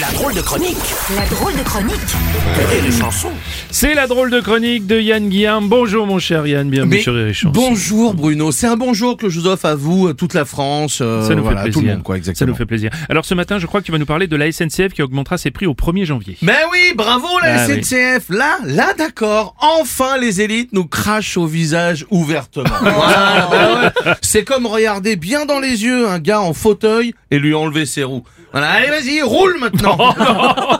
La drôle de chronique. La drôle de chronique. Et les chansons. C'est la drôle de chronique de Yann Guillaume. Bonjour mon cher Yann, bienvenue Mais sur Rire et Chanson. bonjour Bruno, c'est un bonjour que je vous offre à vous, à toute la France, euh, Ça nous voilà, fait tout plaisir. le monde quoi, Ça nous fait plaisir. Alors ce matin, je crois que tu vas nous parler de la SNCF qui augmentera ses prix au 1er janvier. Ben oui, bravo la Ah oui. SNCF. Là, là d'accord. Enfin les élites nous crachent au visage ouvertement. Voilà, ben ouais. C'est comme regarder bien dans les yeux un gars en fauteuil et lui enlever ses roues. Voilà, allez vas-y, roule maintenant.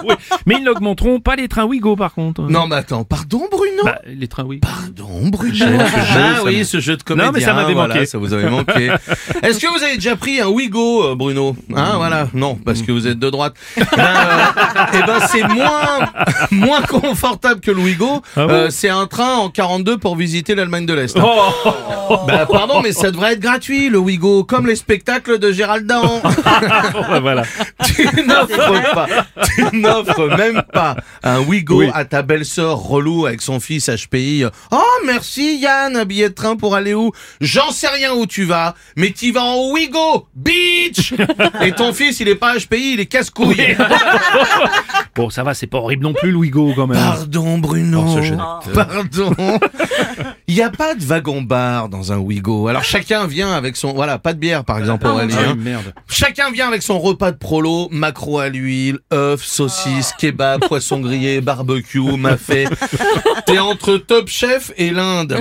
Oui. Mais ils n'augmenteront pas les trains Ouigo par contre. non mais attends, pardon Bruno. Bah, les trains Ouigo. Pardon Bruno. Ce jeu, ah oui, ce jeu de comédien. Non, mais ça m'avait voilà, manqué. Ça vous avait manqué. Est-ce que vous avez déjà pris un Ouigo, euh, Bruno Hein, voilà. Non, parce que vous êtes de droite. Eh ben, euh, eh ben, c'est moins moins confortable que le Ouigo. Ah bon Euh, c'est un train en 42 pour visiter l'Allemagne de l'Est. Oh, Bah, pardon, mais ça devrait être gratuit, le Ouigo, comme les spectacles de Gérald Dahan. bah, voilà. Tu n'offres pas, tu n'offres même pas un Ouigo Oui. à ta belle-sœur relou avec son fils HPI. Oh, merci Yann, un billet de train pour aller où? J'en sais rien où tu vas, mais tu vas en Ouigo, bitch Et ton fils, il est pas HPI, il est casse-couille. Bon, ça va, c'est pas horrible non plus le Ouigo quand même. Pardon Bruno. Oh, Pardon. Il n'y a pas de wagon-bar dans un Ouigo. Alors chacun vient avec son... Voilà, pas de bière par exemple, Aurélie, Ah, hein. oui, merde. Chacun vient avec son repas de prolo, macro à l'huile, œufs, saucisses, kebab, poisson grillé, barbecue, mafé. T'es entre Top Chef et l'Inde.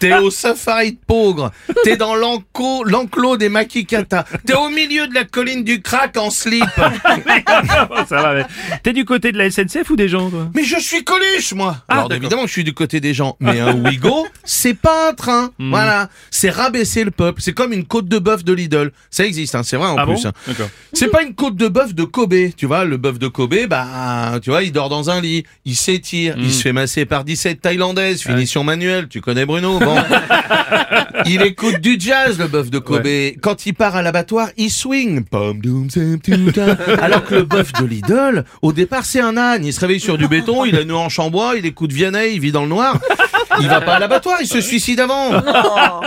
T'es au safari de Pogre. T'es dans l'enclos des Makikata. T'es au milieu de la colline du crack en slip. ça va, mais... T'es du côté de la SNCF ou des gens, toi? Mais je suis Coluche, moi. Ah, Alors évidemment, je suis du côté des gens. Mais un Ouigo, c'est pas un train. Hmm. Voilà. C'est rabaisser le peuple. C'est comme une côte de bœuf de Lidl. Ça existe, hein. C'est vrai en Ah plus. bon hein. C'est pas une côte de bœuf de Kobe, tu vois, le bœuf de Kobe, bah, tu vois, il dort dans un lit, il s'étire, il se fait masser par 17 Thaïlandaises, finition manuelle, tu connais Bruno, bon. il écoute du jazz, le bœuf de Kobe. Quand il part à l'abattoir, il swing. Alors que le bœuf de Lidl, au départ, c'est un âne, il se réveille sur du béton, il a une hanche en bois, il écoute Vianney, il vit dans le noir. Il va pas à l'abattoir, il se suicide avant.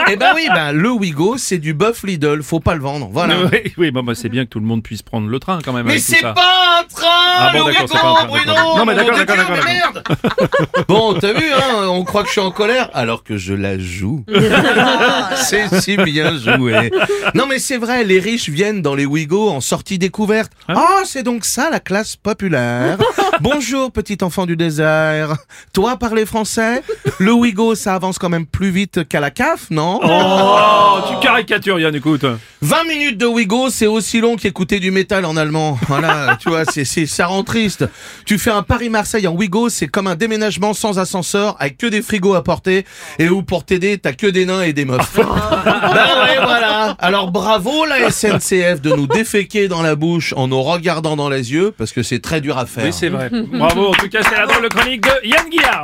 Eh ben oui, ben, le Wigo, c'est du bœuf Lidl, faut pas le vendre, voilà. Oui, bah, c'est bien que tout le monde puisse prendre le train quand même. Mais avec tout c'est ça. pas un train, Ah bon, d'accord, c'est pas train, d'accord. Non, mais d'accord, d'accord, merde Bon, t'as vu, hein, on croit que je suis en colère, alors que je la joue. c'est si bien joué. Non, mais c'est vrai, les riches viennent dans les Ouigo en sortie découverte. Ah, c'est donc ça, la classe populaire Bonjour, petit enfant du désert. Toi, parler français Le Ouigo, ça avance quand même plus vite qu'à la CAF, non? Oh, tu caricatures, Yann, écoute. 20 minutes de Wigo, c'est aussi long qu'écouter du métal en allemand. Voilà, tu vois, c'est, c'est, ça rend triste. Tu fais un Paris-Marseille en Wigo, c'est comme un déménagement sans ascenseur, avec que des frigos à porter, et où pour t'aider, t'as que des nains et des meufs. ben ouais, voilà. Alors bravo la SNCF de nous déféquer dans la bouche en nous regardant dans les yeux, parce que c'est très dur à faire. Oui, c'est vrai. Bravo, en tout cas, c'est la drôle de chronique de Yann Guillard.